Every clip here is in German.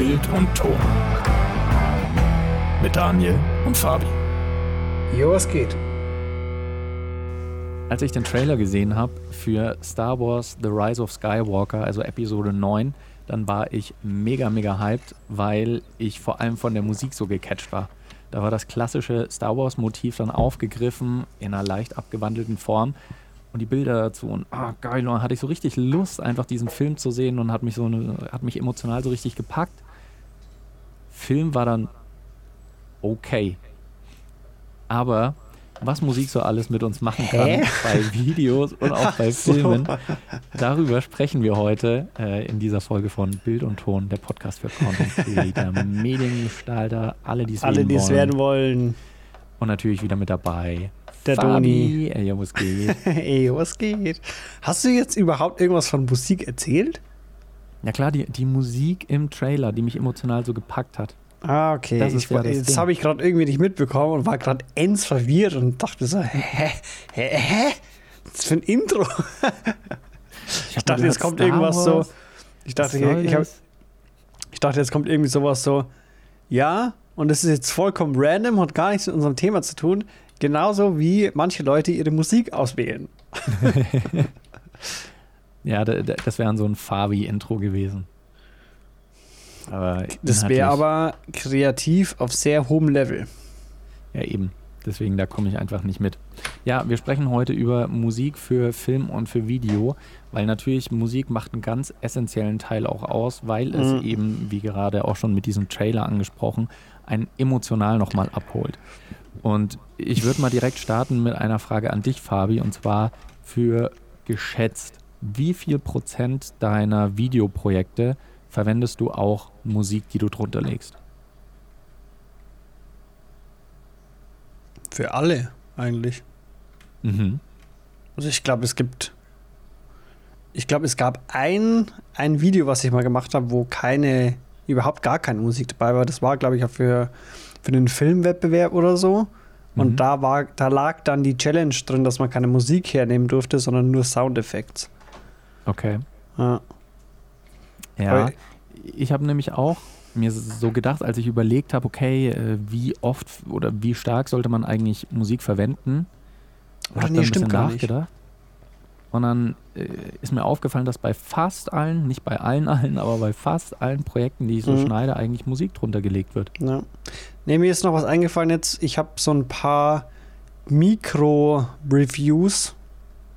Bild und Ton. Mit Daniel und Fabi. Jo, was geht? Als ich den Trailer gesehen habe für Star Wars The Rise of Skywalker, also Episode 9, dann war ich mega, mega hyped, weil ich vor allem von der Musik so gecatcht war. Da war das klassische Star Wars-Motiv dann aufgegriffen in einer leicht abgewandelten Form und die Bilder dazu und ah, geil, und dann hatte ich so richtig Lust, einfach diesen Film zu sehen und hat mich so eine, hat mich emotional so richtig gepackt. Film war dann okay. Aber was Musik so alles mit uns machen kann, Hä? bei Videos und auch bei so. Filmen, darüber sprechen wir heute äh, in dieser Folge von Bild und Ton, der Podcast für Content Creator, Mediengestalter, alle, die es Alle, werden die es wollen. werden wollen. Und natürlich wieder mit dabei. Der Fabi. Doni. Ey, was geht? Ey, was geht? Hast du jetzt überhaupt irgendwas von Musik erzählt? Ja klar, die, die Musik im Trailer, die mich emotional so gepackt hat. Ah, okay. Das ist ich, ja das habe ich gerade irgendwie nicht mitbekommen und war gerade ends verwirrt und dachte so, hä? Hä? Hä? Was für ein Intro? Ich hab dachte, jetzt kommt Star irgendwas so. Wars, Ich dachte, soll ich, hab, ich dachte, jetzt kommt irgendwie sowas so. Ja, und das ist jetzt vollkommen random, hat gar nichts mit unserem Thema zu tun. Genauso wie manche Leute ihre Musik auswählen. Ja, da- da- das wäre so ein Fabi-Intro gewesen. Aber Das wäre aber kreativ auf sehr hohem Level. Ja, eben. Deswegen, da komme ich einfach nicht mit. Ja, wir sprechen heute über Musik für Film und für Video, weil natürlich Musik macht einen ganz essentiellen Teil auch aus, weil es Mhm. eben, wie gerade auch schon mit diesem Trailer angesprochen, einen emotional nochmal abholt. Und ich würde mal direkt starten mit einer Frage an dich, Fabi, und zwar für geschätzt, wie viel Prozent deiner Videoprojekte verwendest du auch Musik, die du drunter legst? Für alle eigentlich. Mhm. Also ich glaube, es gibt. Ich glaube, es gab ein, ein Video, was ich mal gemacht habe, wo keine, überhaupt gar keine Musik dabei war. Das war, glaube ich, auch für, für den Filmwettbewerb oder so. Und Mhm. da war, da lag dann die Challenge drin, dass man keine Musik hernehmen durfte, sondern nur Soundeffekte. Okay. Ja. Ja, ich habe nämlich auch mir so gedacht, als ich überlegt habe, okay, äh, wie oft oder wie stark sollte man eigentlich Musik verwenden, Oder nee, stimmt gar nicht. nachgedacht. Und dann äh, ist mir aufgefallen, dass bei fast allen, nicht bei allen allen, aber bei fast allen Projekten, die ich so Mhm. schneide, eigentlich Musik drunter gelegt wird. Ja. Nee, mir ist noch was eingefallen jetzt. Ich habe so ein paar Mikro-Reviews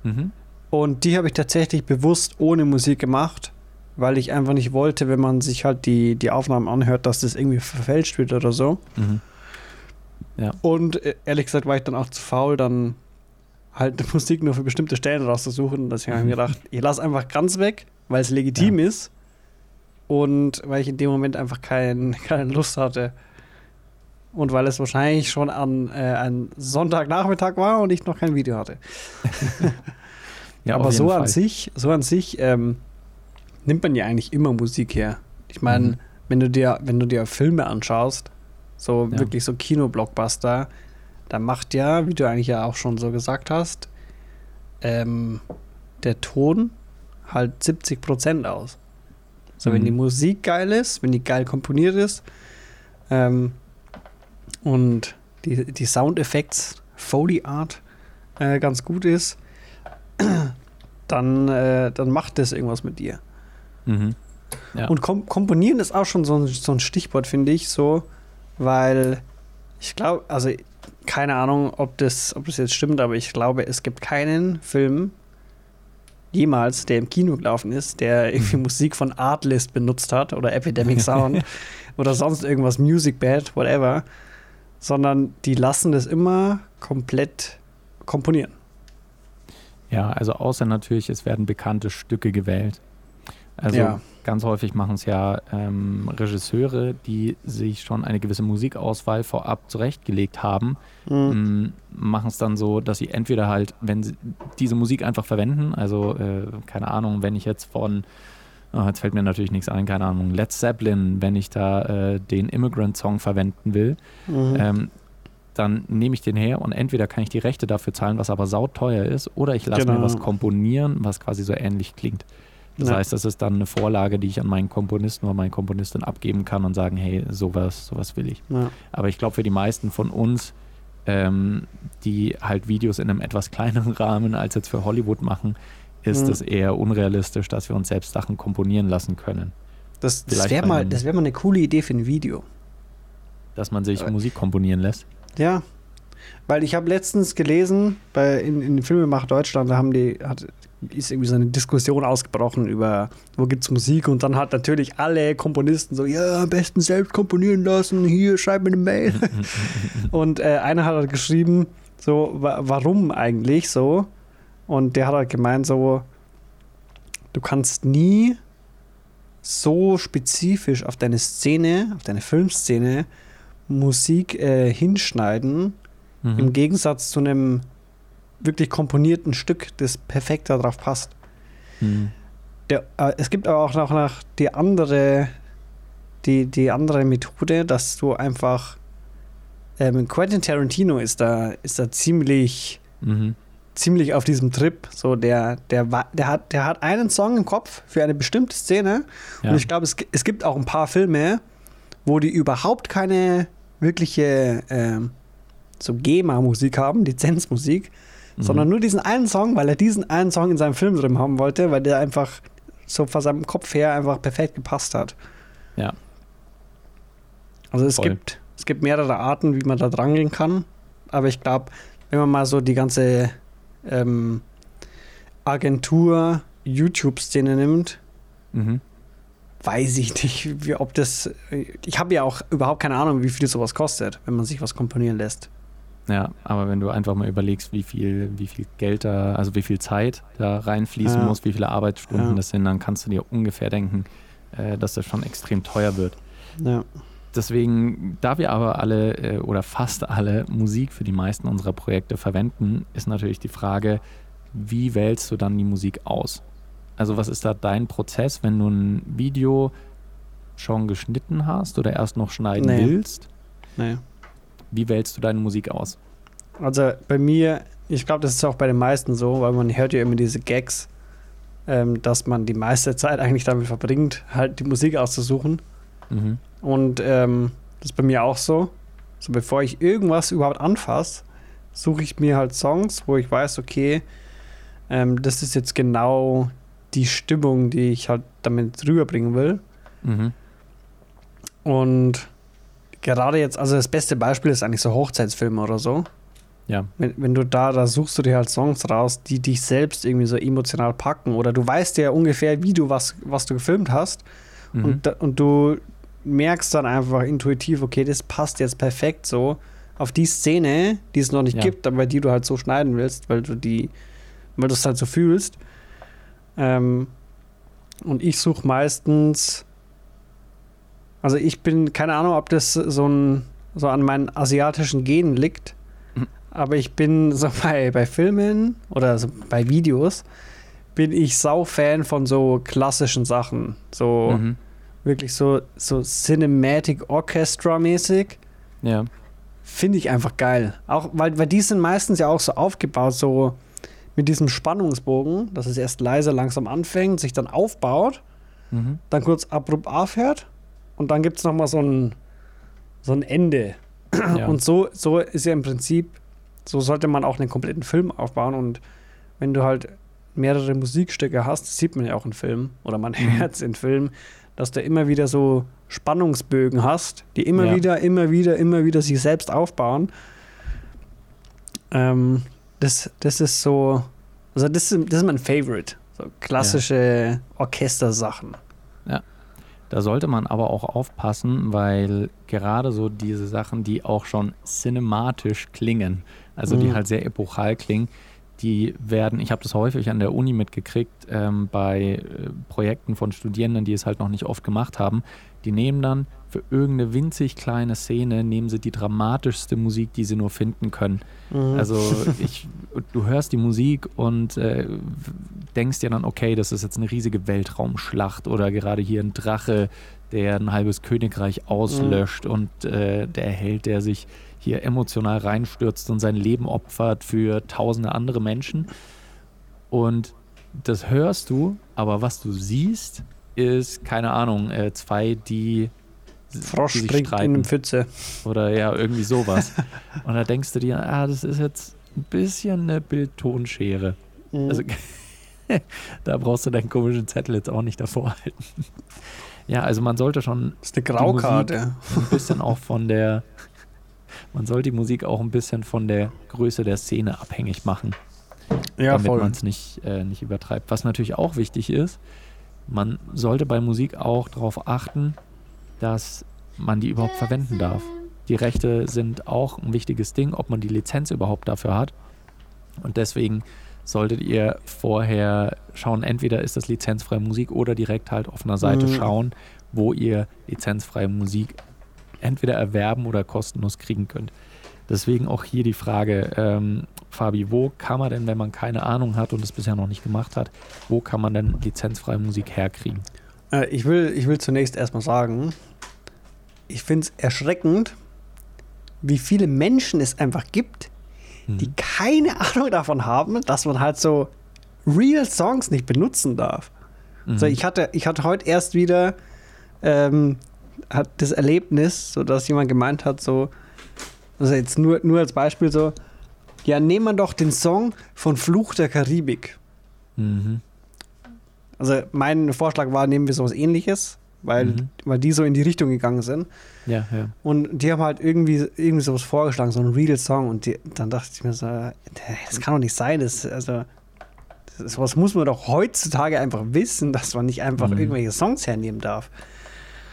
Mhm. Und die habe ich tatsächlich bewusst ohne Musik gemacht, weil ich einfach nicht wollte, wenn man sich halt die, die Aufnahmen anhört, dass das irgendwie verfälscht wird oder so. Mhm. Und äh, ehrlich gesagt war ich dann auch zu faul, dann halt die Musik nur für bestimmte Stellen rauszusuchen. Deswegen habe ich mir gedacht, ich lasse einfach ganz weg, weil es legitim ist und weil ich in dem Moment einfach kein, keine Lust hatte. Und weil es wahrscheinlich schon an äh, ein Sonntagnachmittag war und ich noch kein Video hatte. Ja, Aber so an Fall. sich, so an sich ähm, nimmt man ja eigentlich immer Musik her. Ich meine, Mhm. wenn du dir, wenn du dir Filme anschaust, so Ja. wirklich so Kinoblockbuster, da macht ja, wie du eigentlich ja auch schon so gesagt hast, ähm, der Ton halt 70 Prozent aus. So, wenn Mhm. die Musik geil ist, wenn die geil komponiert ist ähm, und die, die Soundeffekte, Foley Art äh, ganz gut ist, dann, äh, dann macht das irgendwas mit dir. Mhm. Ja. Und kom komponieren ist auch schon so ein, so ein Stichwort, finde ich, so, weil ich glaube, also keine Ahnung, ob das, ob das jetzt stimmt, aber ich glaube, es gibt keinen Film jemals, der im Kino gelaufen ist, der irgendwie Musik von Artlist benutzt hat oder Epidemic Sound oder sonst irgendwas, Music Bad, whatever, sondern die lassen das immer komplett komponieren. Ja, also außer natürlich, es werden bekannte Stücke gewählt. Also Ja. ganz häufig machen es ja ähm, Regisseure, die sich schon eine gewisse Musikauswahl vorab zurechtgelegt haben, Mhm. machen es dann so, dass sie entweder halt, wenn sie diese Musik einfach verwenden, also äh, keine Ahnung, wenn ich jetzt von, oh, jetzt fällt mir natürlich nichts ein, keine Ahnung, Led Zeppelin, wenn ich da äh, den Immigrant Song verwenden will, Mhm. ähm, dann nehme ich den her und entweder kann ich die Rechte dafür zahlen, was aber sauteuer ist, oder ich lasse Genau. mir was komponieren, was quasi so ähnlich klingt. Das Ja. heißt, das ist dann eine Vorlage, die ich an meinen Komponisten oder meine Komponistin abgeben kann und sagen, hey, sowas, sowas will ich. Ja. Aber ich glaube, für die meisten von uns, ähm, die halt Videos in einem etwas kleineren Rahmen als jetzt für Hollywood machen, ist Mhm. es eher unrealistisch, dass wir uns selbst Sachen komponieren lassen können. Das, das wäre mal, das wär mal eine coole Idee für ein Video. Dass man sich Aber- Musik komponieren lässt. Ja, weil ich habe letztens gelesen, bei, in, in Filmemacher Deutschland, da haben die, hat, ist irgendwie so eine Diskussion ausgebrochen über, wo gibt's Musik und dann hat natürlich alle Komponisten so, ja, am besten selbst komponieren lassen, hier, schreib mir eine Mail. und äh, einer hat halt geschrieben, so, wa warum eigentlich so? Und der hat halt gemeint, so, du kannst nie so spezifisch auf deine Szene, auf deine Filmszene Musik äh, hinschneiden, Mhm. im Gegensatz zu einem wirklich komponierten Stück, das perfekt darauf passt. Mhm. Der, äh, es gibt aber auch noch, noch die andere, die, die andere Methode, dass du einfach ähm, Quentin Tarantino ist da, ist da ziemlich, Mhm. ziemlich auf diesem Trip. So der, der, der, hat, der hat einen Song im Kopf für eine bestimmte Szene. Ja. Und ich glaube, es, es gibt auch ein paar Filme, wo die überhaupt keine wirkliche ähm, so GEMA-Musik haben, Lizenzmusik, Mhm. sondern nur diesen einen Song, weil er diesen einen Song in seinem Film drin haben wollte, weil der einfach so von seinem Kopf her einfach perfekt gepasst hat. Ja. Also es Voll. gibt, es gibt mehrere Arten, wie man da drangehen kann. Aber ich glaube, wenn man mal so die ganze ähm, Agentur-YouTube-Szene nimmt, Mhm. Weiß ich nicht, wie, ob das. Ich habe ja auch überhaupt keine Ahnung, wie viel sowas kostet, wenn man sich was komponieren lässt. Ja, aber wenn du einfach mal überlegst, wie viel, wie viel Geld da, also wie viel Zeit da reinfließen Ja. muss, wie viele Arbeitsstunden Ja. das sind, dann kannst du dir ungefähr denken, äh, dass das schon extrem teuer wird. Ja. Deswegen, da wir aber alle äh, oder fast alle Musik für die meisten unserer Projekte verwenden, ist natürlich die Frage, wie wählst du dann die Musik aus? Also was ist da dein Prozess, wenn du ein Video schon geschnitten hast oder erst noch schneiden Nee. willst? Nee. Wie wählst du deine Musik aus? Also bei mir, ich glaube, das ist auch bei den meisten so, weil man hört ja immer diese Gags, ähm, dass man die meiste Zeit eigentlich damit verbringt, halt die Musik auszusuchen. Mhm. Und ähm, das ist bei mir auch so. So bevor ich irgendwas überhaupt anfasse, suche ich mir halt Songs, wo ich weiß, okay, ähm, das ist jetzt genau die Stimmung, die ich halt damit rüberbringen will. Mhm. Und gerade jetzt, also das beste Beispiel ist eigentlich so Hochzeitsfilme oder so. Ja. Wenn, wenn du da, da suchst du dir halt Songs raus, die dich selbst irgendwie so emotional packen. Oder du weißt ja ungefähr, wie du was, was du gefilmt hast. Mhm. Und, und du merkst dann einfach intuitiv, okay, das passt jetzt perfekt so auf die Szene, die es noch nicht Ja. gibt, aber die du halt so schneiden willst, weil du die, weil du es halt so fühlst. Ähm, und ich suche meistens, also ich bin, keine Ahnung, ob das so ein, so an meinen asiatischen Genen liegt, Mhm. aber ich bin so bei, bei Filmen oder so bei Videos, bin ich sau Fan von so klassischen Sachen. So, Mhm. wirklich so, so Cinematic Orchestra mäßig. Ja. Finde ich einfach geil. Auch, weil, weil die sind meistens ja auch so aufgebaut, so mit diesem Spannungsbogen, dass es erst leise langsam anfängt, sich dann aufbaut, Mhm. dann kurz abrupt aufhört und dann gibt es nochmal so ein, so ein Ende. Ja. Und so, so ist ja im Prinzip, so sollte man auch einen kompletten Film aufbauen. Und wenn du halt mehrere Musikstücke hast, sieht man ja auch in Filmen oder man Mhm. hört es in Filmen, dass du immer wieder so Spannungsbögen hast, die immer Ja. wieder, immer wieder, immer wieder sich selbst aufbauen. Ähm, das, das ist so, also das ist, das ist mein Favorite. So klassische Orchestersachen. Da sollte man aber auch aufpassen, weil gerade so diese Sachen, die auch schon cinematisch klingen, also die Mhm. halt sehr epochal klingen, die werden, ich habe das häufig an der Uni mitgekriegt, ähm, bei äh, Projekten von Studierenden, die es halt noch nicht oft gemacht haben, die nehmen dann für irgendeine winzig kleine Szene, nehmen sie die dramatischste Musik, die sie nur finden können. Mhm. Also ich, du hörst die Musik und äh, denkst dir dann, okay, das ist jetzt eine riesige Weltraumschlacht oder gerade hier ein Drache, der ein halbes Königreich auslöscht und äh, der Held, der sich hier emotional reinstürzt und sein Leben opfert für tausende andere Menschen. Und das hörst du aber was du siehst, ist, keine Ahnung, äh, zwei, die Frosch die sich springt in streiten. eine Pfütze. Oder ja, irgendwie sowas. Und da denkst du dir, ah, das ist jetzt ein bisschen eine Bildtonschere. Mhm. Also, da brauchst du deinen komischen Zettel jetzt auch nicht davor halten. Ja, also man sollte schon das ist eine Graukarte. ein bisschen auch von der, man soll die Musik auch ein bisschen von der Größe der Szene abhängig machen, Ja, damit man es nicht, äh, nicht übertreibt. Was natürlich auch wichtig ist, man sollte bei Musik auch darauf achten, dass man die überhaupt verwenden darf. Die Rechte sind auch ein wichtiges Ding, ob man die Lizenz überhaupt dafür hat. Und deswegen solltet ihr vorher schauen, entweder ist das lizenzfreie Musik oder direkt halt auf einer Seite Mhm. schauen, wo ihr lizenzfreie Musik entweder erwerben oder kostenlos kriegen könnt. Deswegen auch hier die Frage, ähm, Fabi, wo kann man denn, wenn man keine Ahnung hat und es bisher noch nicht gemacht hat, wo kann man denn lizenzfreie Musik herkriegen? Äh, ich, will, ich will zunächst erstmal sagen, ich finde es erschreckend, wie viele Menschen es einfach gibt, Hm. die keine Ahnung davon haben, dass man halt so Real Songs nicht benutzen darf. Mhm. So, ich, hatte, ich hatte heute erst wieder ähm, hat das Erlebnis, so dass jemand gemeint hat, so, also jetzt nur, nur als Beispiel so, ja, nehmen wir doch den Song von Fluch der Karibik. Mhm. Also mein Vorschlag war, nehmen wir sowas ähnliches, weil, Mhm. weil die so in die Richtung gegangen sind. Ja, ja. Und die haben halt irgendwie, irgendwie sowas vorgeschlagen, so ein Real Song. Und die, dann dachte ich mir so, das kann doch nicht sein. Das, also, das, sowas muss man doch heutzutage einfach wissen, dass man nicht einfach Mhm. irgendwelche Songs hernehmen darf.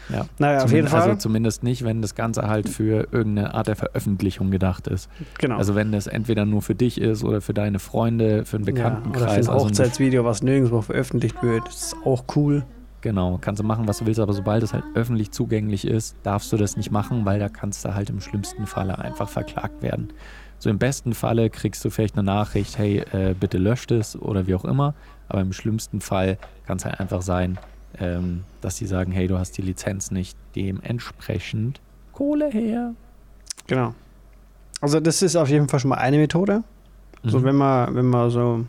Ja. Naja, auf jeden Fall. Also zumindest nicht, wenn das Ganze halt für irgendeine Art der Veröffentlichung gedacht ist. genau. Also wenn das entweder nur für dich ist oder für deine Freunde, für einen ja, oder für Bekanntenkreis. ein also Hochzeitsvideo, was nirgendwo veröffentlicht wird. Das ist auch cool. Genau, kannst du machen, was du willst, aber sobald es halt öffentlich zugänglich ist, darfst du das nicht machen, weil da kannst du halt im schlimmsten Falle einfach verklagt werden. So im besten Falle kriegst du vielleicht eine Nachricht, hey, äh, bitte löscht es oder wie auch immer, aber im schlimmsten Fall kann es halt einfach sein, ähm, dass sie sagen, hey, du hast die Lizenz nicht, dementsprechend Kohle her. Genau. Also das ist auf jeden Fall schon mal eine Methode. So, Mhm. wenn man, wenn man so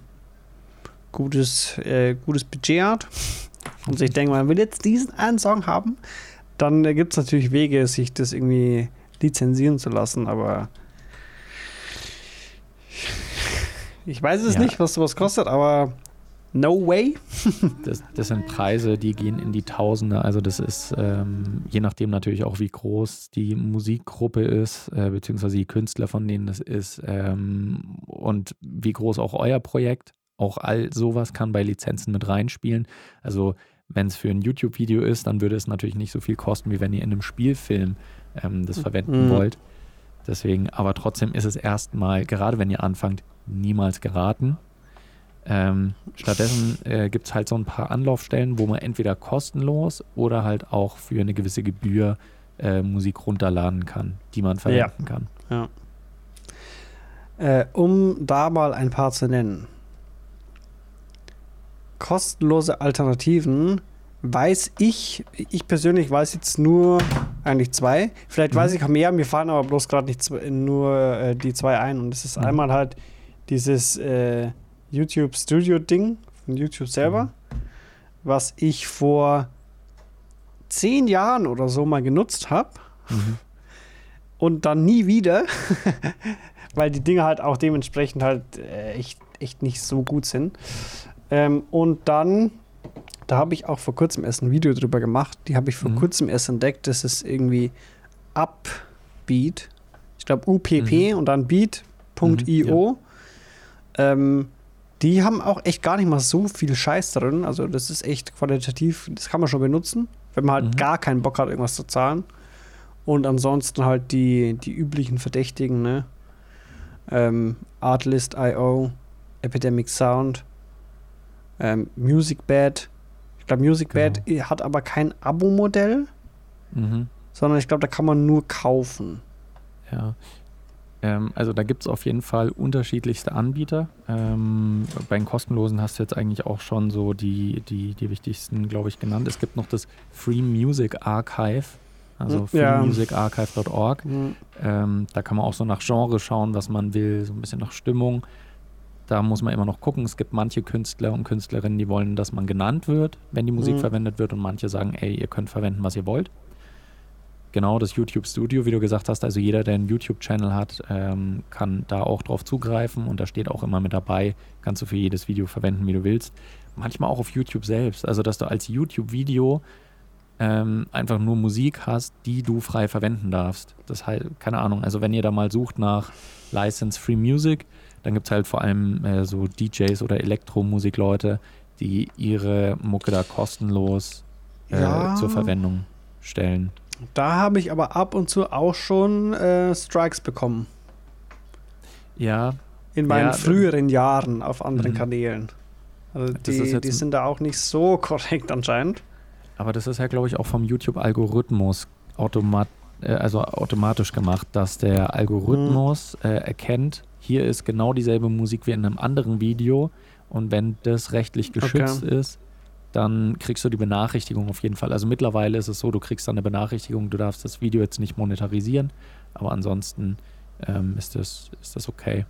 gutes, äh, gutes Budget hat und sich denkt, man will jetzt diesen einen Song haben, dann äh, gibt es natürlich Wege, sich das irgendwie lizenzieren zu lassen, aber ich weiß es Ja. nicht, was sowas kostet, aber no way. Das, das sind Preise, die gehen in die Tausende. Also das ist ähm, je nachdem natürlich auch, wie groß die Musikgruppe ist, äh, beziehungsweise die Künstler, von denen das ist ähm, und wie groß auch euer Projekt. Auch all sowas kann bei Lizenzen mit reinspielen. Also wenn es für ein YouTube-Video ist, dann würde es natürlich nicht so viel kosten, wie wenn ihr in einem Spielfilm ähm, das verwenden Mhm. wollt. Deswegen, aber trotzdem ist es erstmal, gerade wenn ihr anfangt, niemals geraten. Ähm, stattdessen äh, gibt es halt so ein paar Anlaufstellen, wo man entweder kostenlos oder halt auch für eine gewisse Gebühr äh, Musik runterladen kann, die man verwenden kann. Äh, um da mal ein paar zu nennen. Kostenlose Alternativen weiß ich, ich persönlich weiß jetzt nur eigentlich zwei. Vielleicht Mhm. weiß ich auch mehr, mir fallen aber bloß gerade nicht zwei, nur äh, die zwei ein. Und das ist Mhm. einmal halt dieses äh, YouTube Studio Ding von YouTube selber, Mhm. was ich vor zehn Jahren oder so mal genutzt habe Mhm. und dann nie wieder, weil die Dinge halt auch dementsprechend halt äh, echt, echt nicht so gut sind. Ähm, und dann, da habe ich auch vor kurzem erst ein Video drüber gemacht, die habe ich vor Mhm. kurzem erst entdeckt, das ist irgendwie Upbeat, ich glaube UPP und dann beat.io. ähm, die haben auch echt gar nicht mal so viel Scheiß drin, also das ist echt qualitativ, das kann man schon benutzen, wenn man halt Mhm. gar keinen Bock hat, irgendwas zu zahlen. Und ansonsten halt die, die üblichen Verdächtigen, ne? Ähm, Artlist.io, Epidemic Sound, ähm, MusicBed. Ich glaube, MusicBed hat aber kein Abo-Modell, Mhm. sondern ich glaube, da kann man nur kaufen. Ja. Ähm, also da gibt es auf jeden Fall unterschiedlichste Anbieter. Ähm, bei den kostenlosen hast du jetzt eigentlich auch schon so die, die, die wichtigsten, glaube ich, genannt. Es gibt noch das Free Music Archive, also Ja. freemusicarchive.org. Ähm, da kann man auch so nach Genre schauen, was man will, so ein bisschen nach Stimmung. da muss man immer noch gucken. Es gibt manche Künstler und Künstlerinnen, die wollen, dass man genannt wird, wenn die Musik Mhm. verwendet wird und manche sagen, ey, ihr könnt verwenden, was ihr wollt. Genau, das YouTube Studio, wie du gesagt hast, also jeder, der einen YouTube-Channel hat, ähm, kann da auch drauf zugreifen und da steht auch immer mit dabei, kannst du für jedes Video verwenden, wie du willst. Manchmal auch auf YouTube selbst, also dass du als YouTube-Video ähm, einfach nur Musik hast, die du frei verwenden darfst. Das heißt, keine Ahnung, also wenn ihr da mal sucht nach License Free Music, dann gibt es halt vor allem äh, so DJs oder Elektromusikleute, die ihre Mucke da kostenlos äh, Ja. zur Verwendung stellen. Da habe ich aber ab und zu auch schon äh, Strikes bekommen. Ja, In meinen Ja, früheren Jahren auf anderen Mhm. Kanälen. Also die, die sind da auch nicht so korrekt anscheinend. aber das ist ja, glaube ich, auch vom YouTube-Algorithmus automat äh, also automatisch gemacht, dass der Algorithmus äh, erkennt, hier ist genau dieselbe Musik wie in einem anderen Video und wenn das rechtlich geschützt ist, dann kriegst du die Benachrichtigung auf jeden Fall. Also mittlerweile ist es so, du kriegst dann eine Benachrichtigung, du darfst das Video jetzt nicht monetarisieren, aber ansonsten ähm, ist, das, ist das okay.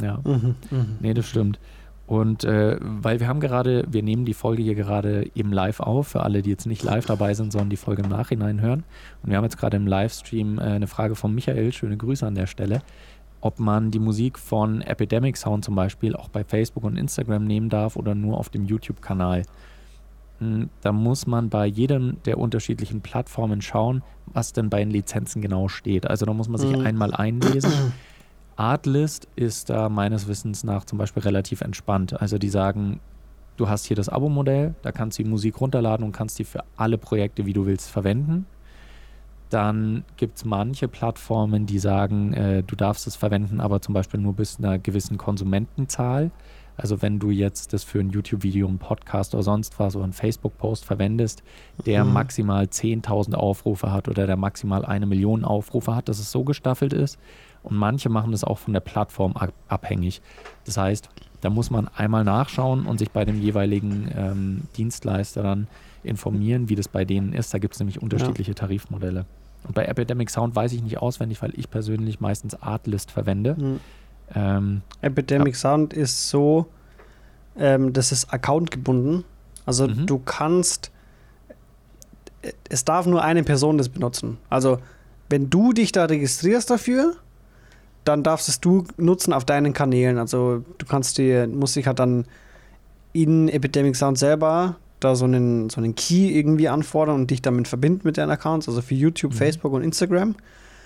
Ja. Mhm. Mhm. Nee, das stimmt. Und äh, weil wir haben gerade, wir nehmen die Folge hier gerade eben live auf, für alle, die jetzt nicht live dabei sind, sondern die Folge im Nachhinein hören. Und wir haben jetzt gerade im Livestream äh, eine Frage von Michael, schöne Grüße an der Stelle, ob man die Musik von Epidemic Sound zum Beispiel auch bei Facebook und Instagram nehmen darf oder nur auf dem YouTube-Kanal. Hm, Da muss man bei jedem der unterschiedlichen Plattformen schauen, was denn bei den Lizenzen genau steht. Also da muss man sich Mhm. einmal einlesen. Artlist ist da meines Wissens nach zum Beispiel relativ entspannt. Also die sagen, du hast hier das Abo-Modell, da kannst du die Musik runterladen und kannst die für alle Projekte, wie du willst, verwenden. Dann gibt es manche Plattformen, die sagen, äh, du darfst es verwenden, aber zum Beispiel nur bis einer gewissen Konsumentenzahl. Also wenn du jetzt das für ein YouTube-Video, einen Podcast oder sonst was oder einen Facebook-Post verwendest, der Mhm. maximal 10.000 Aufrufe hat oder der maximal eine Million Aufrufe hat, dass es so gestaffelt ist. Und manche machen das auch von der Plattform ab abhängig. Das heißt, da muss man einmal nachschauen und sich bei dem jeweiligen ähm, Dienstleister dann informieren, wie das bei denen ist. Da gibt es nämlich unterschiedliche Tarifmodelle. Und bei Epidemic Sound weiß ich nicht auswendig, weil ich persönlich meistens Artlist verwende. Mhm. Ähm, Epidemic Sound ist so, ähm, das ist accountgebunden. Also Mhm. du kannst, äh, es darf nur eine Person das benutzen. Also wenn du dich da registrierst dafür, dann darfst es du nutzen auf deinen Kanälen. Also du kannst die Musik halt dann in Epidemic Sound selber da so einen, so einen Key irgendwie anfordern und dich damit verbinden mit deinen Accounts, also für YouTube, Mhm. Facebook und Instagram.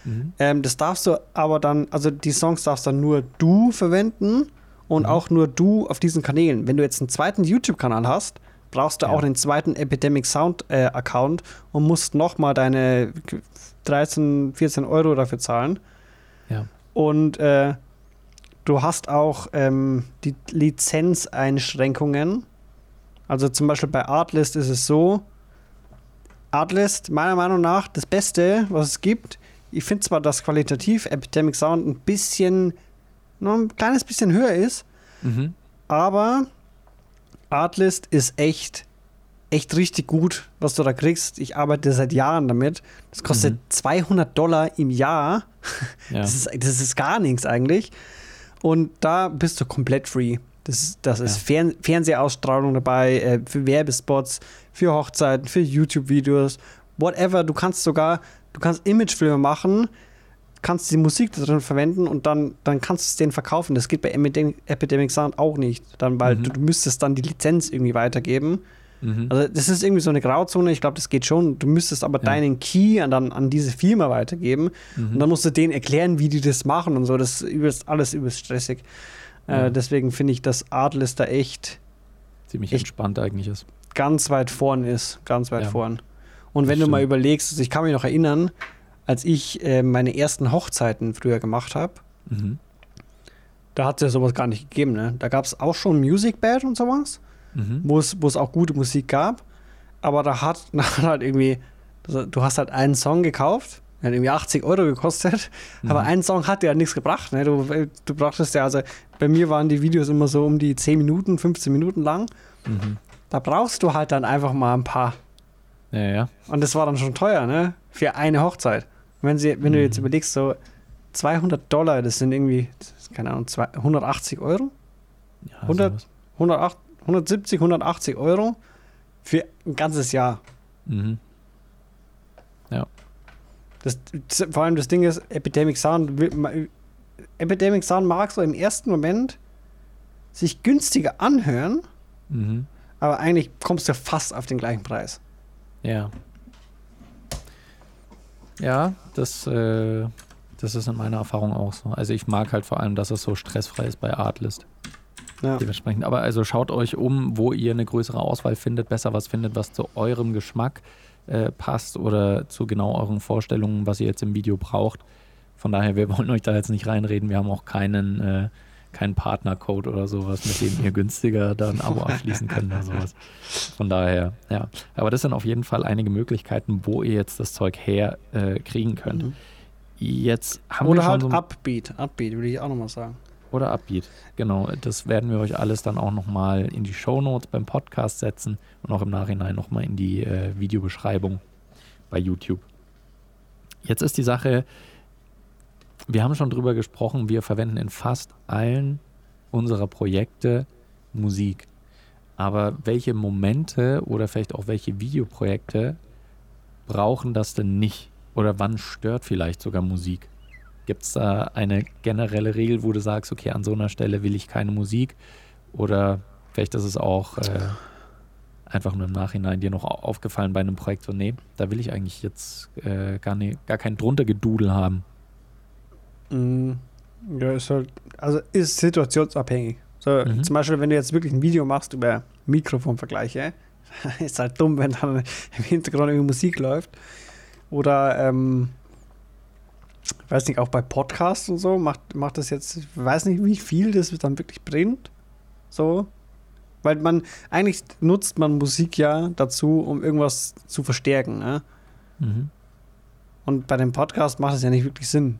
Mhm. Ähm, das darfst du aber dann, also die Songs darfst dann nur du verwenden und Mhm. auch nur du auf diesen Kanälen. Wenn du jetzt einen zweiten YouTube-Kanal hast, brauchst du Ja. auch einen zweiten Epidemic Sound äh, Account und musst nochmal deine 13, 14 Euro dafür zahlen. Ja. Und äh, du hast auch ähm, die Lizenzeinschränkungen. Also zum Beispiel bei Artlist ist es so, Artlist, meiner Meinung nach, das Beste, was es gibt. Ich finde zwar, dass qualitativ Epidemic Sound ein bisschen, noch ein kleines bisschen höher ist, Mhm. aber Artlist ist echt, echt richtig gut, was du da kriegst. Ich arbeite seit Jahren damit. Das kostet Mhm. 200 Dollar im Jahr. Ja. Das, ist, das ist gar nichts eigentlich. Und da bist du komplett free. Das, ist- das ist Fern Fernsehausstrahlung dabei, äh, für Werbespots, für Hochzeiten, für YouTube-Videos, whatever. Du kannst sogar, du kannst Imagefilme machen, kannst die Musik da drin verwenden und dann, dann kannst du es denen verkaufen. Das geht bei Epidemic, Sound auch nicht. Dann, weil Mhm. du, du müsstest dann die Lizenz irgendwie weitergeben. Mhm. Also das ist irgendwie so eine Grauzone. Ich glaube, das geht schon. Du müsstest aber Ja. deinen Key an, dann an diese Firma weitergeben. Mhm. Und dann musst du denen erklären, wie die das machen und so. Das ist übelst, alles übelst stressig. Äh, deswegen finde ich, dass Artlist da echt Ziemlich echt- entspannt eigentlich ist. ganz weit vorn ist. Ganz weit Ja. vorn. Und wenn du mal überlegst, also ich kann mich noch erinnern, als ich äh, meine ersten Hochzeiten früher gemacht habe, Mhm. da hat es ja sowas gar nicht gegeben. Ne? Da gab es auch schon Music Bed und sowas, Mhm. wo es auch gute Musik gab. Aber da hat, da hat halt irgendwie, also du hast halt einen Song gekauft, der hat irgendwie 80 Euro gekostet, aber Mhm. ein Song hat dir ja nichts gebracht. Ne? Du, du brauchtest ja, also bei mir waren die Videos immer so um die 10 Minuten, 15 Minuten lang. Mhm. Da brauchst du halt dann einfach mal ein paar. Ja, ja. Und das war dann schon teuer, ne? Für eine Hochzeit. Und wenn, sie, wenn du jetzt Mhm. überlegst, so 200 Dollar, das sind irgendwie, das keine Ahnung, zwei- 180 Euro? Ja, 100 sowas. 108, 170, 180 Euro für ein ganzes Jahr. Mhm. Das, das, vor allem das Ding ist, Epidemic Sound, Epidemic Sound mag so im ersten Moment sich günstiger anhören, Mhm. aber eigentlich kommst du fast auf den gleichen Preis. Ja. Ja, das, äh, das ist in meiner Erfahrung auch so. Also ich mag halt vor allem, dass es so stressfrei ist bei Artlist. Ja. Dementsprechend. Aber also schaut euch um, wo ihr eine größere Auswahl findet, besser was findet, was zu eurem Geschmack äh, passt oder zu genau euren Vorstellungen, was ihr jetzt im Video braucht. Von daher, wir wollen euch da jetzt nicht reinreden. Wir haben auch keinen, äh, keinen Partnercode oder sowas, mit dem ihr günstiger da ein Abo abschließen könnt oder sowas. Von daher, ja. Aber das sind auf jeden Fall einige Möglichkeiten, wo ihr jetzt das Zeug her äh, kriegen könnt. Mhm. Jetzt haben Oder wir halt so Upbeat. Upbeat, würde ich auch nochmal sagen. oder Upbeat. Genau, das werden wir euch alles dann auch nochmal in die Shownotes beim Podcast setzen und auch im Nachhinein nochmal in die äh, Videobeschreibung bei YouTube. Jetzt ist die Sache, wir haben schon drüber gesprochen, wir verwenden in fast allen unserer Projekte Musik. Aber welche Momente oder vielleicht auch welche Videoprojekte brauchen das denn nicht? Oder wann stört vielleicht sogar Musik? Gibt es da eine generelle Regel, wo du sagst, okay, an so einer Stelle will ich keine Musik? Oder vielleicht ist es auch äh, einfach nur im Nachhinein dir noch au- aufgefallen bei einem Projekt, so, nee, da will ich eigentlich jetzt äh, gar, nie, gar kein drunter Gedudel haben. Mm, Ja, ist halt, also ist situationsabhängig. So, Mhm. zum Beispiel, wenn du jetzt wirklich ein Video machst über Mikrofonvergleiche, ist halt dumm, wenn dann im Hintergrund irgendwie Musik läuft. Oder, ähm, ich weiß nicht, auch bei Podcasts und so macht, macht das jetzt, ich weiß nicht, wie viel das dann wirklich bringt. So. Weil man, eigentlich nutzt man Musik ja dazu, um irgendwas zu verstärken. Ne? Mhm. Und bei dem Podcast macht es ja nicht wirklich Sinn.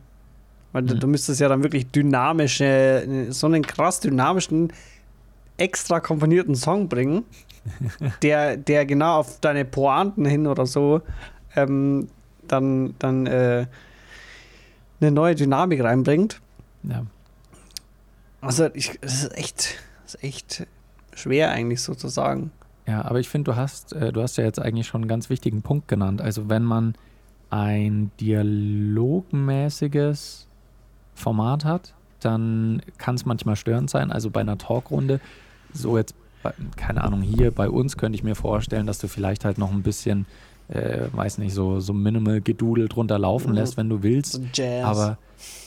Weil du, Mhm. du müsstest ja dann wirklich dynamische, so einen krass dynamischen, extra komponierten Song bringen, der, der genau auf deine Pointen hin oder so ähm, dann, dann äh, eine neue Dynamik reinbringt. Ja. Also ich, es ist echt, es ist echt schwer eigentlich sozusagen. Ja, aber ich finde, du hast, äh, du hast ja jetzt eigentlich schon einen ganz wichtigen Punkt genannt. Also wenn man ein dialogmäßiges Format hat, dann kann es manchmal störend sein. Also bei einer Talkrunde, so jetzt, bei, keine Ahnung, hier bei uns könnte ich mir vorstellen, dass du vielleicht halt noch ein bisschen, äh, weiß nicht, so, so minimal Gedudel drunter laufen Mhm. lässt, wenn du willst. Jazz. Aber,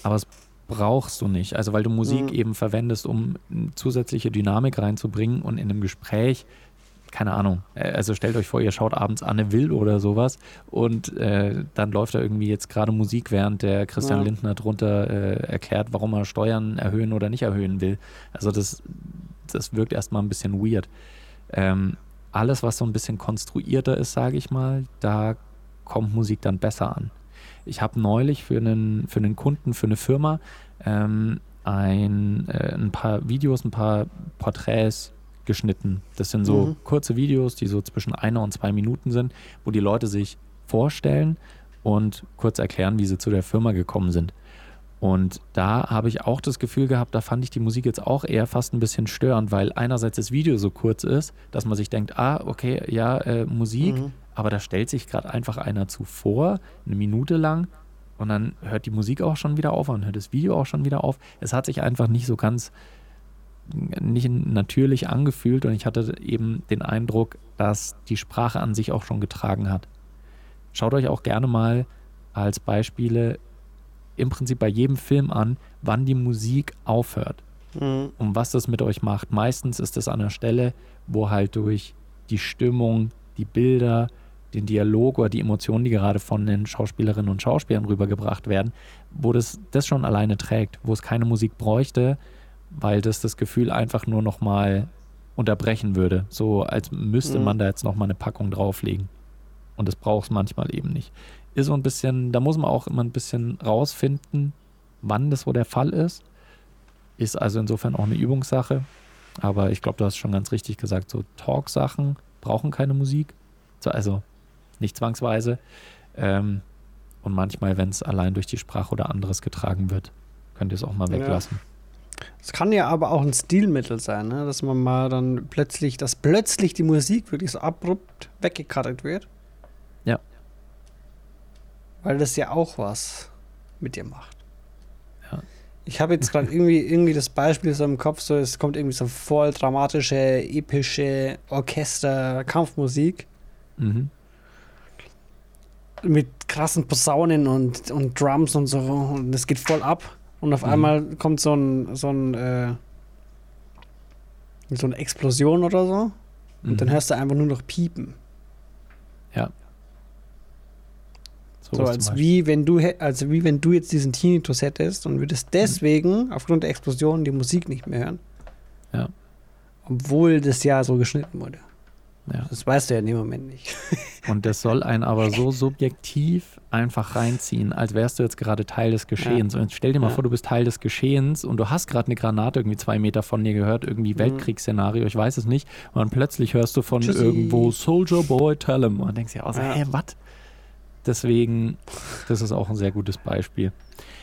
aber es brauchst du nicht. Also weil du Musik Mhm. eben verwendest, um m, zusätzliche Dynamik reinzubringen und in einem Gespräch, keine Ahnung, äh, also stellt euch vor, ihr schaut abends Anne Will oder sowas und äh, dann läuft da irgendwie jetzt gerade Musik, während der Christian Ja. Lindner drunter äh, erklärt, warum er Steuern erhöhen oder nicht erhöhen will. Also das, das wirkt erstmal ein bisschen weird. Ähm, alles, was so ein bisschen konstruierter ist, sage ich mal, da kommt Musik dann besser an. Ich habe neulich für einen, für einen Kunden, für eine Firma, ähm, ein, äh, ein paar Videos, ein paar Porträts geschnitten. Das sind so Mhm. kurze Videos, die so zwischen einer und zwei Minuten sind, wo die Leute sich vorstellen und kurz erklären, wie sie zu der Firma gekommen sind. Und da habe ich auch das Gefühl gehabt, da fand ich die Musik jetzt auch eher fast ein bisschen störend, weil einerseits das Video so kurz ist, dass man sich denkt, ah, okay, ja, äh, Musik, Mhm. aber da stellt sich gerade einfach einer zuvor, eine Minute lang, und dann hört die Musik auch schon wieder auf und hört das Video auch schon wieder auf. Es hat sich einfach nicht so ganz nicht natürlich angefühlt und ich hatte eben den Eindruck, dass die Sprache an sich auch schon getragen hat. Schaut euch auch gerne mal als Beispiele im Prinzip bei jedem Film an, wann die Musik aufhört Mhm. und was das mit euch macht. Meistens ist es an der Stelle, wo halt durch die Stimmung, die Bilder, den Dialog oder die Emotionen, die gerade von den Schauspielerinnen und Schauspielern rübergebracht werden, wo das, das schon alleine trägt, wo es keine Musik bräuchte, weil das das Gefühl einfach nur nochmal unterbrechen würde. So als müsste Mhm. man da jetzt nochmal eine Packung drauflegen. Und das braucht es manchmal eben nicht. Ist so ein bisschen, da muss man auch immer ein bisschen rausfinden, wann das so der Fall ist. Ist also insofern auch eine Übungssache. Aber ich glaube, du hast schon ganz richtig gesagt, so Talk-Sachen brauchen keine Musik. So, also nicht zwangsweise. Ähm, und manchmal, wenn es allein durch die Sprache oder anderes getragen wird, könnt ihr es auch mal Ja. Es kann ja aber auch ein Stilmittel sein, ne? dass man mal dann plötzlich, dass plötzlich die Musik wirklich so abrupt weggekattet wird. Ja. Weil das ja auch was mit dir macht. Ja. Ich habe jetzt gerade irgendwie, irgendwie das Beispiel so im Kopf, so es kommt irgendwie so voll dramatische, epische Orchester-Kampfmusik Mhm. mit krassen Posaunen und, und Drums und so und es geht voll ab und auf Mhm. einmal kommt so ein so ein äh, so eine Explosion oder so und dann Mhm. hörst du einfach nur noch piepen. Ja. So was als wie wenn du also wie wenn du jetzt diesen Tinnitus hättest und Mhm. würdest deswegen aufgrund der Explosion die Musik nicht mehr hören. Ja. Obwohl das ja so geschnitten wurde. Ja. Das weißt du ja in dem Moment nicht. Und das soll einen aber so subjektiv einfach reinziehen, als wärst du jetzt gerade Teil des Geschehens. Und jetzt stell dir mal Ja. vor, du bist Teil des Geschehens und du hast gerade eine Granate irgendwie zwei Meter von dir gehört, irgendwie Mhm. Weltkriegsszenario, ich weiß es nicht. Und dann plötzlich hörst du von Tschüssi. irgendwo Soldier Boy, tell him. Und denkst dir auch so, Ja. hä, was? Deswegen, das ist auch ein sehr gutes Beispiel.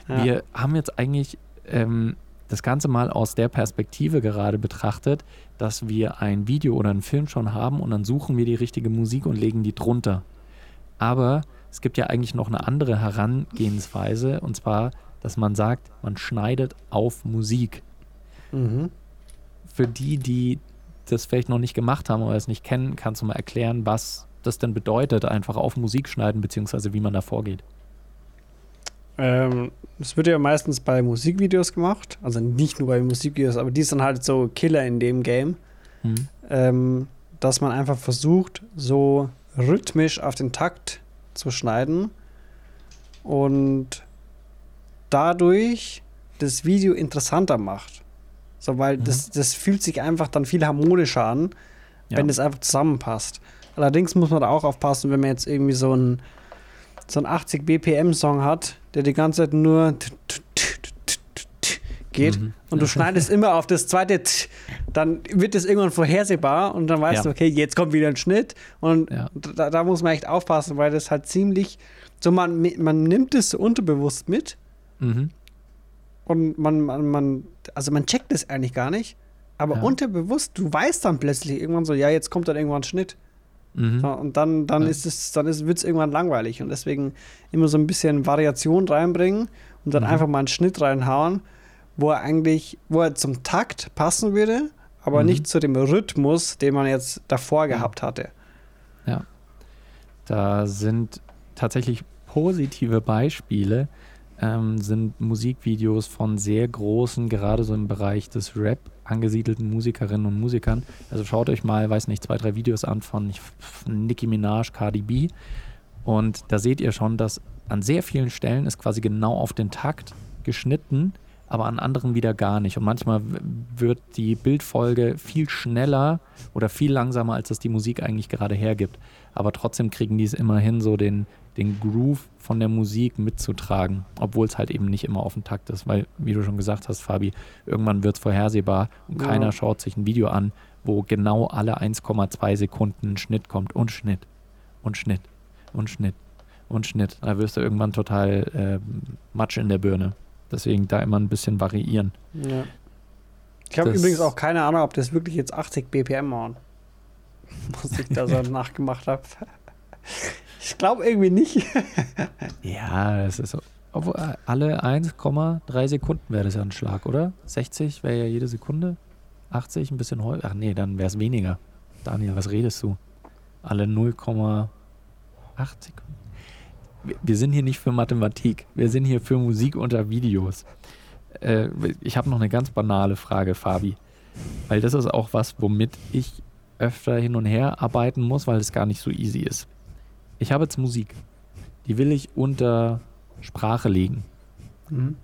Ja. Wir haben jetzt eigentlich ähm, das Ganze mal aus der Perspektive gerade betrachtet, dass wir ein Video oder einen Film schon haben und dann suchen wir die richtige Musik und legen die drunter. Aber es gibt ja eigentlich noch eine andere Herangehensweise und zwar, dass man sagt, man schneidet auf Musik. Mhm. Für die, die das vielleicht noch nicht gemacht haben oder es nicht kennen, kannst du mal erklären, was das denn bedeutet, einfach auf Musik schneiden, beziehungsweise wie man da vorgeht. Ähm, das wird ja meistens bei Musikvideos gemacht. Also nicht nur bei Musikvideos, aber die sind halt so Killer in dem Game. Hm? Ähm, dass man einfach versucht, so rhythmisch auf den Takt zu schneiden und dadurch das Video interessanter macht. So, weil Mhm. das, das fühlt sich einfach dann viel harmonischer an, Ja. wenn das einfach zusammenpasst. Allerdings muss man da auch aufpassen, wenn man jetzt irgendwie so ein so ein 80 BPM Song hat, der die ganze Zeit nur geht Mhm. und du schneidest immer auf das zweite dann wird es irgendwann vorhersehbar und dann weißt Ja. du, okay, jetzt kommt wieder ein Schnitt und Ja. da, da muss man echt aufpassen, weil das halt ziemlich so man man nimmt es unterbewusst mit Mhm. und man, man, man also man checkt es eigentlich gar nicht, aber Ja. unterbewusst, du weißt dann plötzlich irgendwann so, ja, jetzt kommt dann irgendwann ein Schnitt. Mhm. So, und dann, dann Ja. ist es, dann wird es irgendwann langweilig. Und deswegen immer so ein bisschen Variation reinbringen und dann Mhm. einfach mal einen Schnitt reinhauen, wo er eigentlich, wo er zum Takt passen würde, aber Mhm. nicht zu dem Rhythmus, den man jetzt davor gehabt hatte. Da sind tatsächlich positive Beispiele, ähm, sind Musikvideos von sehr großen, gerade so im Bereich des Rap angesiedelten Musikerinnen und Musikern. Also schaut euch mal, weiß nicht, zwei, drei Videos an von Nicki Minaj, Cardi B. Und da seht ihr schon, dass an sehr vielen Stellen ist quasi genau auf den Takt geschnitten, aber an anderen wieder gar nicht. Und manchmal wird die Bildfolge viel schneller oder viel langsamer, als es die Musik eigentlich gerade hergibt. Aber trotzdem kriegen die es immerhin so den, den Groove von der Musik mitzutragen, obwohl es halt eben nicht immer auf den Takt ist, weil, wie du schon gesagt hast, Fabi, irgendwann wird es vorhersehbar und Ja. keiner schaut sich ein Video an, wo genau alle 1,2 Sekunden ein Schnitt kommt und Schnitt und Schnitt und Schnitt und Schnitt. Da wirst du irgendwann total ähm, Matsch in der Birne. Deswegen da immer ein bisschen variieren. Ja. Ich habe übrigens auch keine Ahnung, ob das wirklich jetzt 80 BPM waren. Was ich da so nachgemacht habe. Ich glaube irgendwie nicht. Ja, es ist so. Obwohl, äh, alle 1,3 Sekunden wäre das ja ein Schlag, oder? 60 wäre ja jede Sekunde. 80 ein bisschen häufiger. Ach nee, dann wäre es weniger. Daniel, was redest du? Alle 0,8 Sekunden. Wir- sind hier nicht für Mathematik. Wir sind hier für Musik unter Videos. Äh, ich habe noch eine ganz banale Frage, Fabi. Weil das ist auch was, womit ich öfter hin und her arbeiten muss, weil es gar nicht so easy ist. Ich habe jetzt Musik. Die will ich unter Sprache legen. Mhm.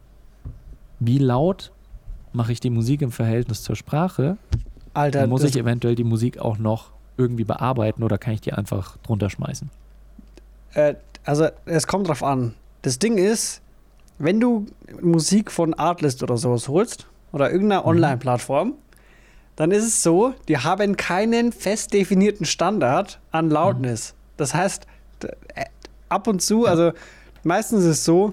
Wie laut mache ich die Musik im Verhältnis zur Sprache? Alter, Dann muss ich eventuell die Musik auch noch irgendwie bearbeiten oder kann ich die einfach drunter schmeißen? äh, also es kommt drauf an. Das Ding ist, wenn du Musik von Artlist oder sowas holst oder irgendeiner Mhm. Online-Plattform, dann ist es so, die haben keinen fest definierten Standard an Loudness. Das heißt, äh, ab und zu, also meistens ist es so,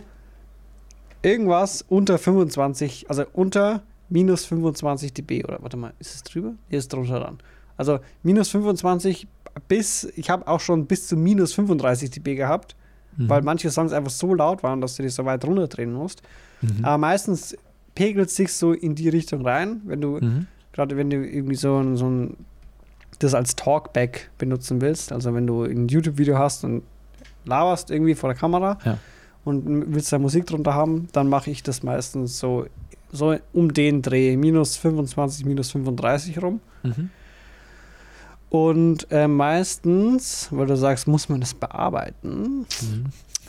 irgendwas unter 25, also unter minus 25 dB oder warte mal, ist es drüber? Hier ist drunter dran. Also minus 25 bis, ich habe auch schon bis zu minus 35 dB gehabt, Mhm. weil manche Songs einfach so laut waren, dass du die so weit runterdrehen musst. Mhm. Aber meistens pegelt sich so in die Richtung rein, wenn du, Mhm. gerade wenn du irgendwie so ein, so ein das als Talkback benutzen willst, also wenn du ein YouTube-Video hast und laberst irgendwie vor der Kamera Ja. und willst da Musik drunter haben, dann mache ich das meistens so, so um den Dreh, minus 25, minus 35 rum. Mhm. Und äh, meistens, weil du sagst, muss man das bearbeiten,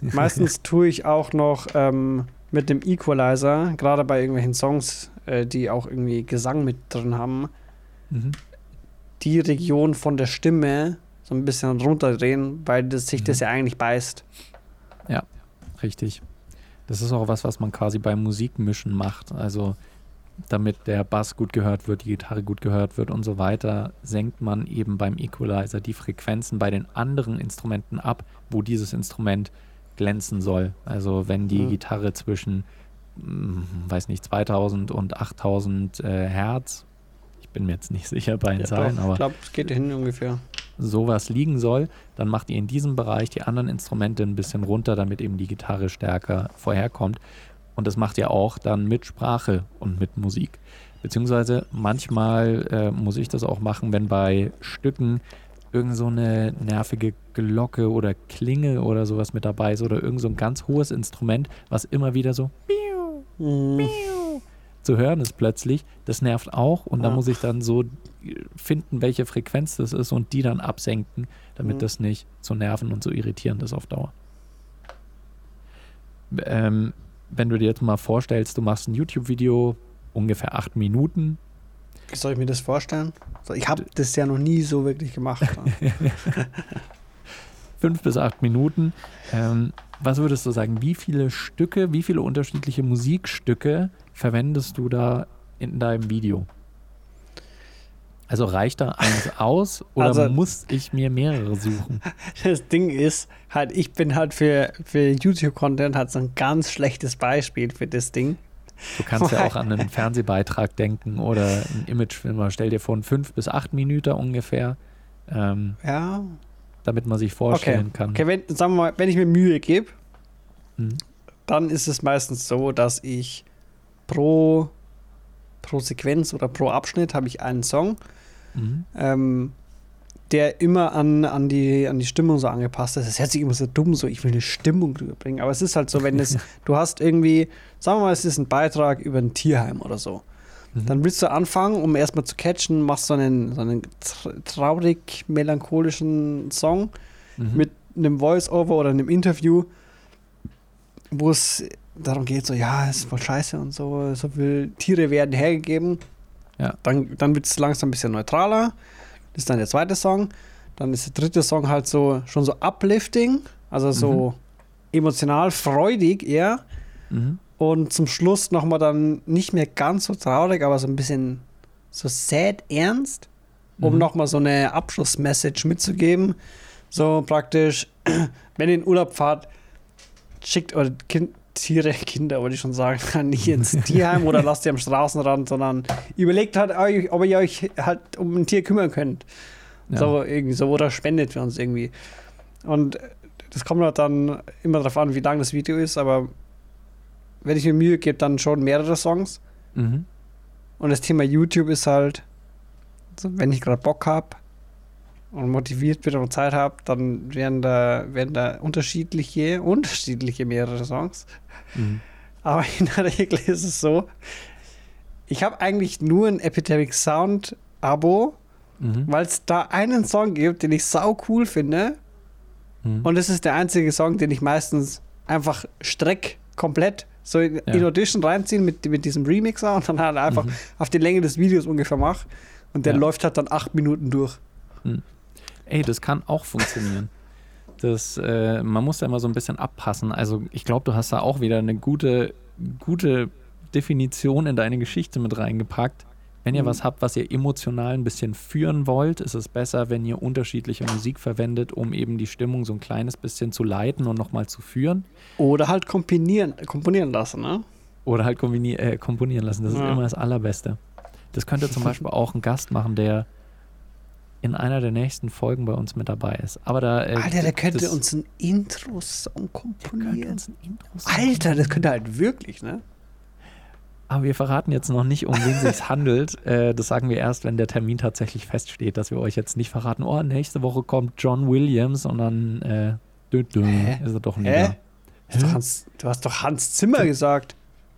Mhm. meistens tue ich auch noch ähm, mit dem Equalizer, gerade bei irgendwelchen Songs, äh, die auch irgendwie Gesang mit drin haben, Mhm. die Region von der Stimme so ein bisschen runterdrehen, weil das, sich das Mhm. ja eigentlich beißt. Richtig. Das ist auch was, was man quasi beim Musikmischen macht. Also damit der Bass gut gehört wird, die Gitarre gut gehört wird und so weiter, senkt man eben beim Equalizer die Frequenzen bei den anderen Instrumenten ab, wo dieses Instrument glänzen soll. Also wenn die Mhm. Gitarre zwischen, mm, weiß nicht, 2000 und 8000 äh, Hertz, ich bin mir jetzt nicht sicher bei den Zahlen, doch, aber ich glaube, es geht hin ungefähr. sowas liegen soll, dann macht ihr in diesem Bereich die anderen Instrumente ein bisschen runter, damit eben die Gitarre stärker vorherkommt. Und das macht ihr auch dann mit Sprache und mit Musik. Beziehungsweise manchmal äh, muss ich das auch machen, wenn bei Stücken irgend so eine nervige Glocke oder Klinge oder sowas mit dabei ist oder irgend so ein ganz hohes Instrument, was immer wieder so Mhm. zu hören ist plötzlich, das nervt auch und da Ja. muss ich dann so finden, welche Frequenz das ist und die dann absenken, damit Mhm. das nicht so nerven und so irritierend ist auf Dauer. Ähm, wenn du dir jetzt mal vorstellst, du machst ein YouTube-Video, ungefähr acht Minuten, Wie soll ich mir das vorstellen? Ich habe das ja noch nie so wirklich gemacht. fünf bis acht Minuten. Ähm, was würdest du sagen, wie viele Stücke, wie viele unterschiedliche Musikstücke verwendest du da in deinem Video? Also reicht da eins aus oder Also- muss ich mir mehrere suchen? das Ding ist, halt, ich bin halt für, für YouTube-Content halt so ein ganz schlechtes Beispiel für das Ding. Du kannst ja auch an einen Fernsehbeitrag denken oder einen Imagefilm. Stell dir vor, ein fünf bis acht Minuten ungefähr, ähm, Ja. damit man sich Okay. vorstellen kann. Okay, wenn, sagen wir mal, wenn ich mir Mühe gebe, Mhm. dann ist es meistens so, dass ich pro, pro Sequenz oder pro Abschnitt habe ich einen Song, Mhm. ähm, der immer an, an, die, an die Stimmung so angepasst ist. Das hört sich immer so dumm, so ich will eine Stimmung drüber bringen. Aber es ist halt so, wenn es, du hast irgendwie, sagen wir mal, es ist ein Beitrag über ein Tierheim oder so. Mhm. Dann willst du anfangen, um erstmal zu catchen, machst so einen, so einen tr- traurig melancholischen Song Mhm. mit einem Voice-Over oder einem Interview, wo es darum geht, so, ja, es ist voll scheiße und so, so viele Tiere werden hergegeben. Ja. Dann, dann wird es langsam ein bisschen neutraler. Das ist dann der zweite Song. Dann ist der dritte Song halt so schon so uplifting, also so emotional freudig eher. Mhm. Und zum Schluss nochmal dann nicht mehr ganz so traurig, aber so ein bisschen so sad ernst, um Mhm. nochmal so eine Abschlussmessage mitzugeben. So praktisch, wenn ihr in Urlaub fahrt, schickt eure kind, Tiere, Kinder, wollte ich schon sagen, nicht ins Tierheim oder lasst die am Straßenrand, sondern überlegt halt, euch, ob ihr euch halt um ein Tier kümmern könnt. Ja. So irgendwie so oder spendet für uns irgendwie. Und das kommt halt dann immer darauf an, wie lang das Video ist, aber wenn ich mir Mühe gebe, dann schon mehrere Songs. Mhm. Und das Thema YouTube ist halt, wenn ich gerade Bock habe und motiviert bin und Zeit habe, dann werden da, werden da unterschiedliche, unterschiedliche mehrere Songs. Mhm. Aber in der Regel ist es so, ich habe eigentlich nur ein Epidemic Sound Abo, Mhm. weil es da einen Song gibt, den ich sau cool finde. Mhm. Und das ist der einzige Song, den ich meistens einfach streck komplett so in, Ja. in Audition reinziehen mit, mit diesem Remixer und dann halt einfach Mhm. auf die Länge des Videos ungefähr mache. Und der Ja. läuft halt dann acht Minuten durch. Ey, das kann auch funktionieren. Das, äh, man muss da immer so ein bisschen abpassen. Also ich glaube, du hast da auch wieder eine gute, gute Definition in deine Geschichte mit reingepackt. Wenn ihr Mhm. was habt, was ihr emotional ein bisschen führen wollt, ist es besser, wenn ihr unterschiedliche Musik verwendet, um eben die Stimmung so ein kleines bisschen zu leiten und nochmal zu führen. Oder halt komponieren, komponieren lassen, ne? Oder halt kombini- äh, komponieren lassen. Das ist Ja. immer das Allerbeste. Das könnte zum Beispiel auch ein Gast machen, der in einer der nächsten Folgen bei uns mit dabei ist. Aber da. Äh, Alter, der könnte uns einen Intro-Song komponieren. uns ein Intro Alter, das könnte halt wirklich, ne? Aber wir verraten jetzt noch nicht, um wen es sich handelt. Äh, das sagen wir erst, wenn der Termin tatsächlich feststeht, dass wir euch jetzt nicht verraten, oh, nächste Woche kommt John Williams und dann äh, dü -dü, Hä? ist er doch nicht Hä? hast, du hast doch Hans Zimmer gesagt.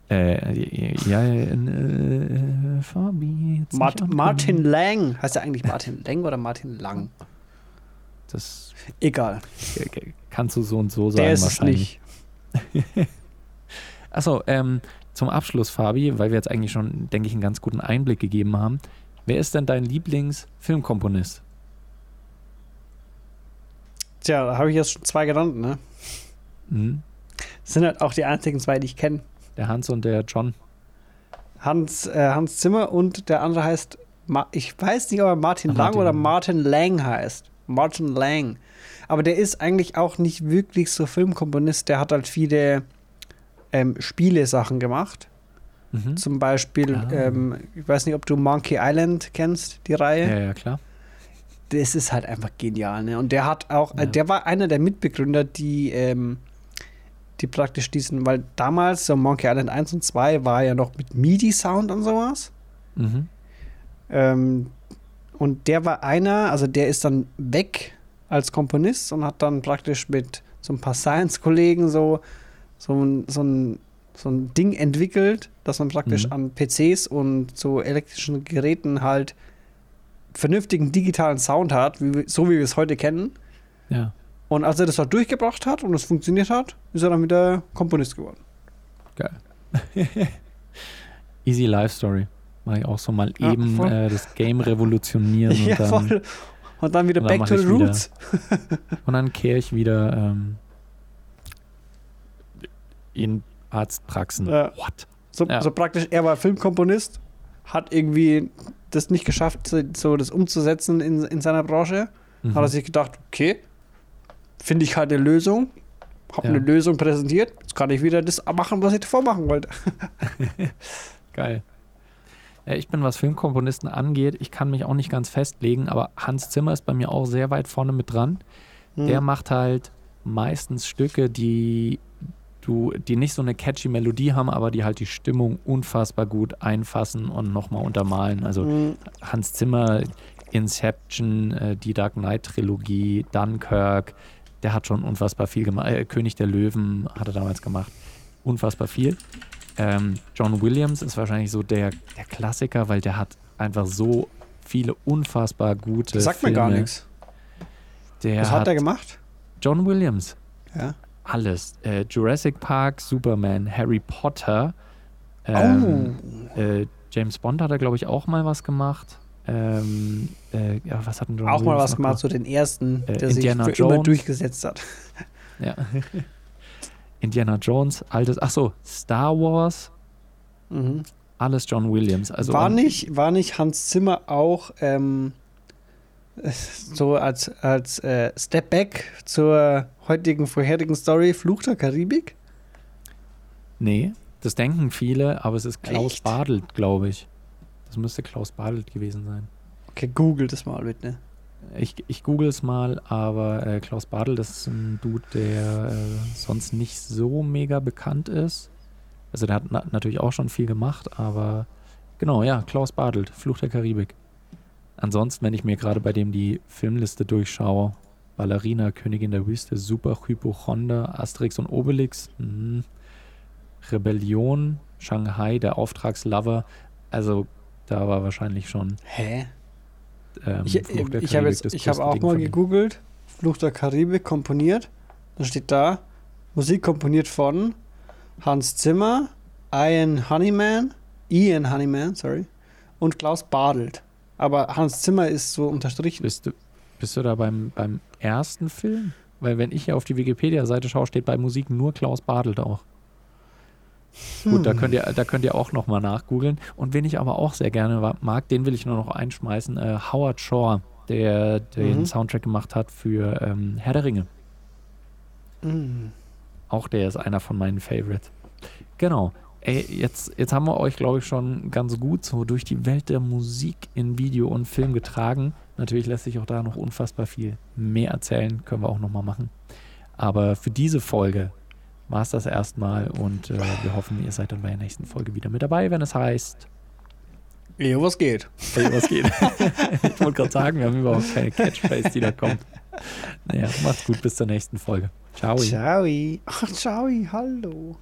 Äh, ja, äh, Fabi. Mart Martin. Lang. Heißt er eigentlich Martin Lang oder Martin Lang? Das Egal. äh, kannst du so und so sagen Der ist wahrscheinlich. nicht. Achso, ähm, zum Abschluss, Fabi, weil wir jetzt eigentlich schon, denke ich, einen ganz guten Einblick gegeben haben. Wer ist denn dein Lieblingsfilmkomponist? Tja, da habe ich jetzt schon zwei genannt, ne? Hm? Das sind halt auch die einzigen zwei, die ich kenne. Der Hans und der John. Hans, äh, Hans Zimmer und der andere heißt, Ma ich weiß nicht, ob er Martin Ach, Lang Martin oder. Martin Lang heißt. Martin Lang. Aber der ist eigentlich auch nicht wirklich so Filmkomponist. Der hat halt viele ähm, Spiele-Sachen gemacht. Mhm. Zum Beispiel, Ah. ähm, ich weiß nicht, ob du Monkey Island kennst, die Reihe. Ja, ja, klar. Das ist halt einfach genial, ne? Und der hat auch, Ja. äh, der war einer der Mitbegründer, die, ähm, die praktisch diesen, weil damals so Monkey Island 1 und 2 war ja noch mit MIDI-Sound und sowas. Mhm. Ähm, und der war einer, also der ist dann weg als Komponist und hat dann praktisch mit so ein paar Science-Kollegen so, so, ein, so, ein, so ein Ding entwickelt, dass man praktisch Mhm. an PCs und so elektrischen Geräten halt vernünftigen digitalen Sound hat, wie, so wie wir es heute kennen. Ja, Und als er das halt durchgebracht hat und es funktioniert hat, ist er dann wieder Komponist geworden. geil. Easy Life Story. Mach ich auch so mal Ja, eben äh, das Game revolutionieren Ja, und, dann, voll. Und dann wieder und dann back to the ich wieder- roots. und dann kehre ich wieder ähm, in Arztpraxen. Ja. What? So, Ja. so praktisch, er war Filmkomponist, hat irgendwie das nicht geschafft, so, so das umzusetzen in, in seiner Branche. Mhm. Hat er sich gedacht, okay, finde ich halt eine Lösung, habe Ja. eine Lösung präsentiert, jetzt kann ich wieder das machen, was ich davor machen wollte. Geil. Ja, ich bin, was Filmkomponisten angeht, ich kann mich auch nicht ganz festlegen, aber Hans Zimmer ist bei mir auch sehr weit vorne mit dran. Hm. Der macht halt meistens Stücke, die du, die nicht so eine catchy Melodie haben, aber die halt die Stimmung unfassbar gut einfassen und nochmal untermalen. Also Hm. Hans Zimmer, Inception, äh, die Dark Knight Trilogie, Dunkirk, der hat schon unfassbar viel gemacht. Äh, König der Löwen hat er damals gemacht. Unfassbar viel. Ähm, John Williams ist wahrscheinlich so der, der Klassiker, weil der hat einfach so viele unfassbar gute Das sagt mir Filme. gar nichts. Der Was hat er gemacht? John Williams. Ja. Alles. Äh, Jurassic Park, Superman, Harry Potter. Ähm, oh. äh, James Bond hat er, glaube ich, auch mal was gemacht. Ähm, äh, ja, was hat denn John Auch mal was gemacht, so den ersten, Äh, der Indiana sich für immer Jones. durchgesetzt hat. Ja. Indiana Jones, altes. Ach so, Star Wars, Mhm. alles John Williams. Also war, nicht, war nicht Hans Zimmer auch ähm, äh, so als, als äh, Step Back zur heutigen, vorherigen Story Fluch der Karibik? Nee, das denken viele, aber es ist Klaus Echt? Badelt, glaube ich. Das müsste Klaus Badelt gewesen sein. Okay, google das mal bitte. Ich, ich google es mal, aber äh, Klaus Badelt das ist ein Dude, der äh, sonst nicht so mega bekannt ist. Also der hat na natürlich auch schon viel gemacht, aber genau, ja, Klaus Badelt, Fluch der Karibik. Ansonsten, wenn ich mir gerade bei dem die Filmliste durchschaue, Ballerina, Königin der Wüste, Super Hypochonder, Asterix und Obelix, mhm. Rebellion, Shanghai, der Auftragslover, also da war wahrscheinlich schon Hä? ähm, Ich, ich habe größte auch Ding mal gegoogelt, Fluch der Karibik komponiert. Dann steht da, Musik komponiert von Hans Zimmer, Ian Honeyman, Ian Honeyman, sorry, und Klaus Badelt. Aber Hans Zimmer ist so unterstrichen. Bist du, bist du da beim, beim ersten Film? Weil wenn ich hier auf die Wikipedia-Seite schaue, steht bei Musik nur Klaus Badelt auch. Gut, da Hm. könnt ihr, da könnt ihr auch nochmal nachgoogeln. Und wen ich aber auch sehr gerne mag, den will ich nur noch einschmeißen, äh, Howard Shore, der den Mhm. Soundtrack gemacht hat für ähm, Herr der Ringe. Mm. Auch der ist einer von meinen Favorites. Genau. ey, jetzt, jetzt haben wir euch, glaube ich, schon ganz gut so durch die Welt der Musik in Video und Film getragen. Natürlich lässt sich auch da noch unfassbar viel mehr erzählen, können wir auch nochmal machen. Aber für diese Folge war es das erstmal und äh, wir hoffen, ihr seid dann bei der nächsten Folge wieder mit dabei, wenn es heißt. Ja, was geht? Hey, was geht? ich wollte gerade sagen, wir haben überhaupt keine Catchphrase, die da kommt. Naja, macht's gut, bis zur nächsten Folge. Ciao. Ciao. Ach, ciao, hallo.